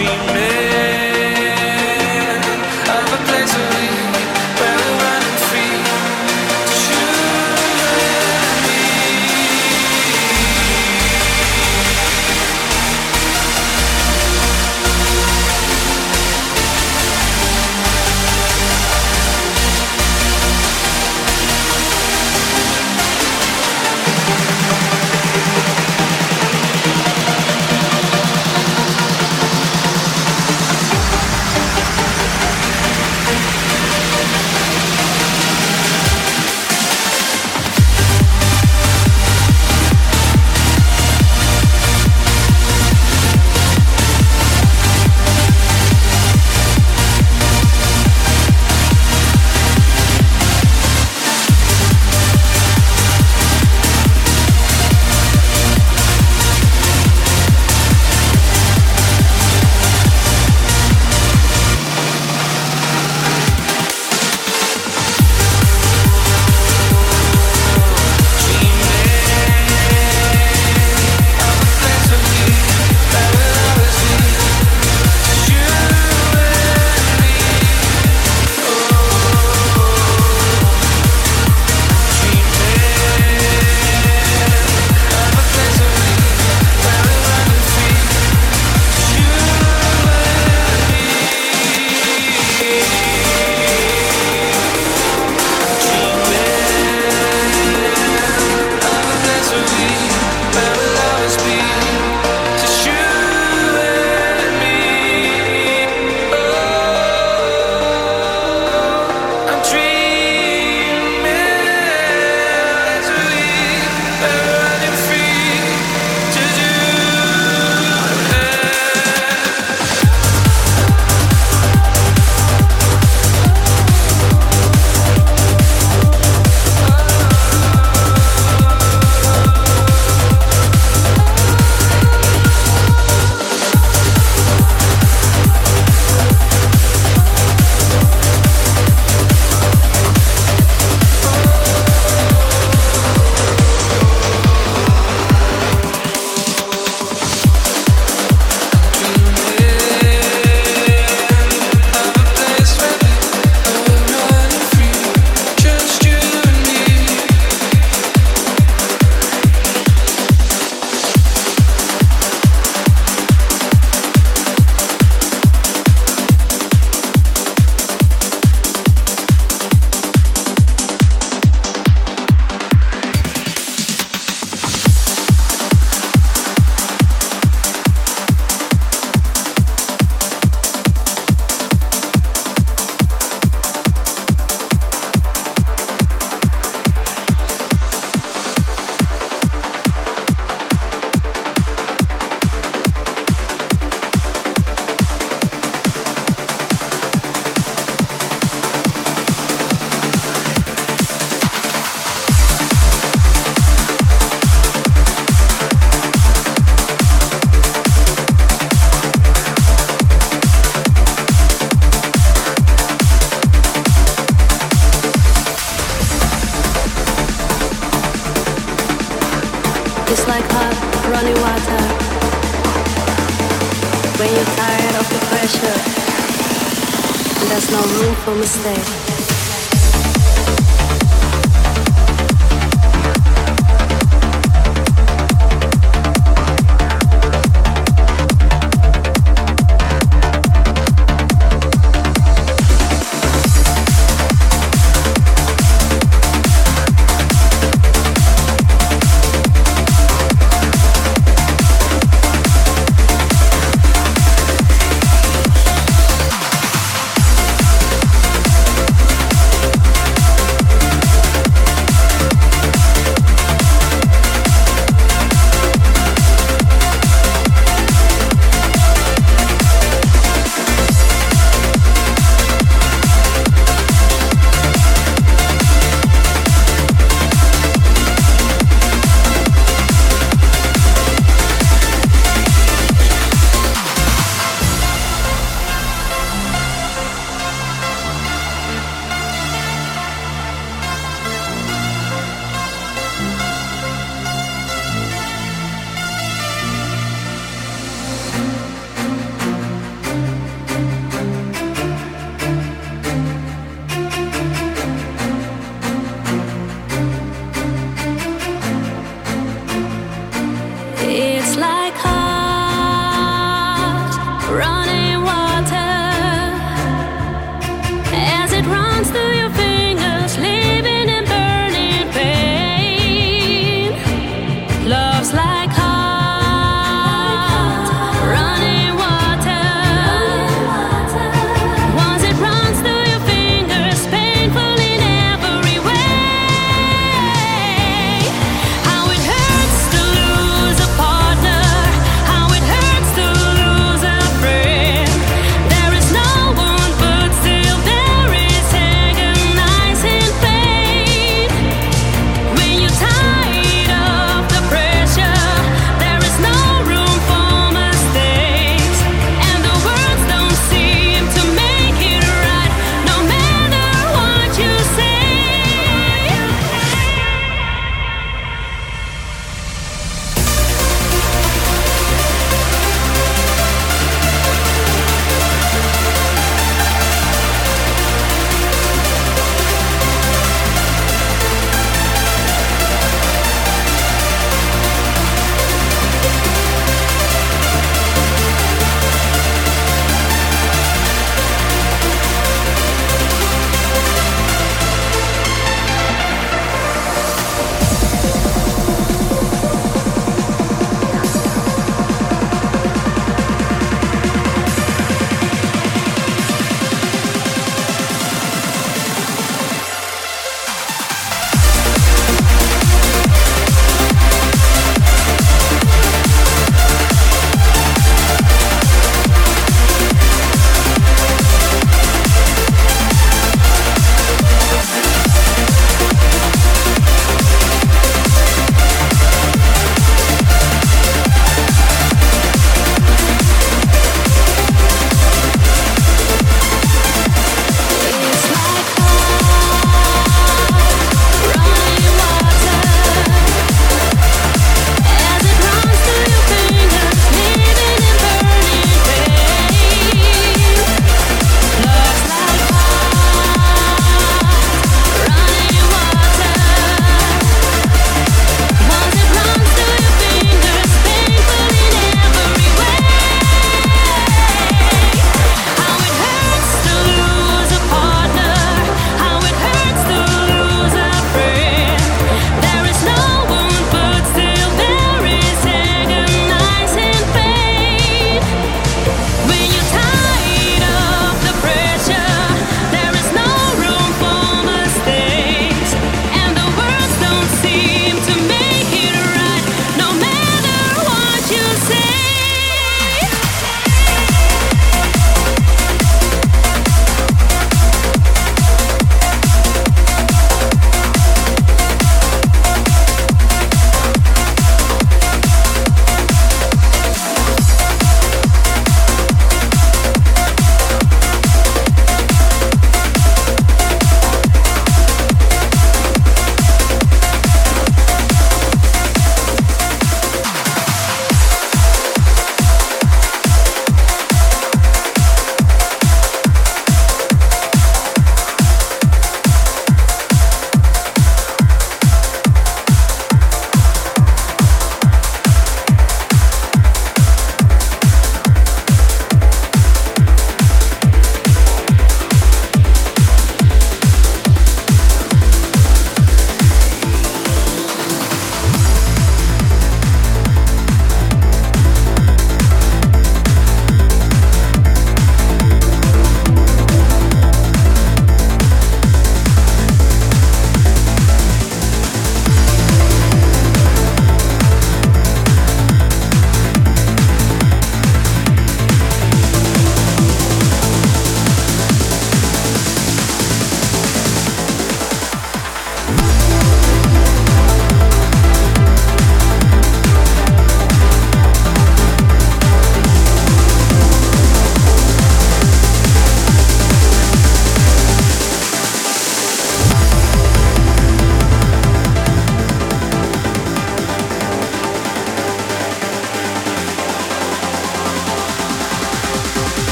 We made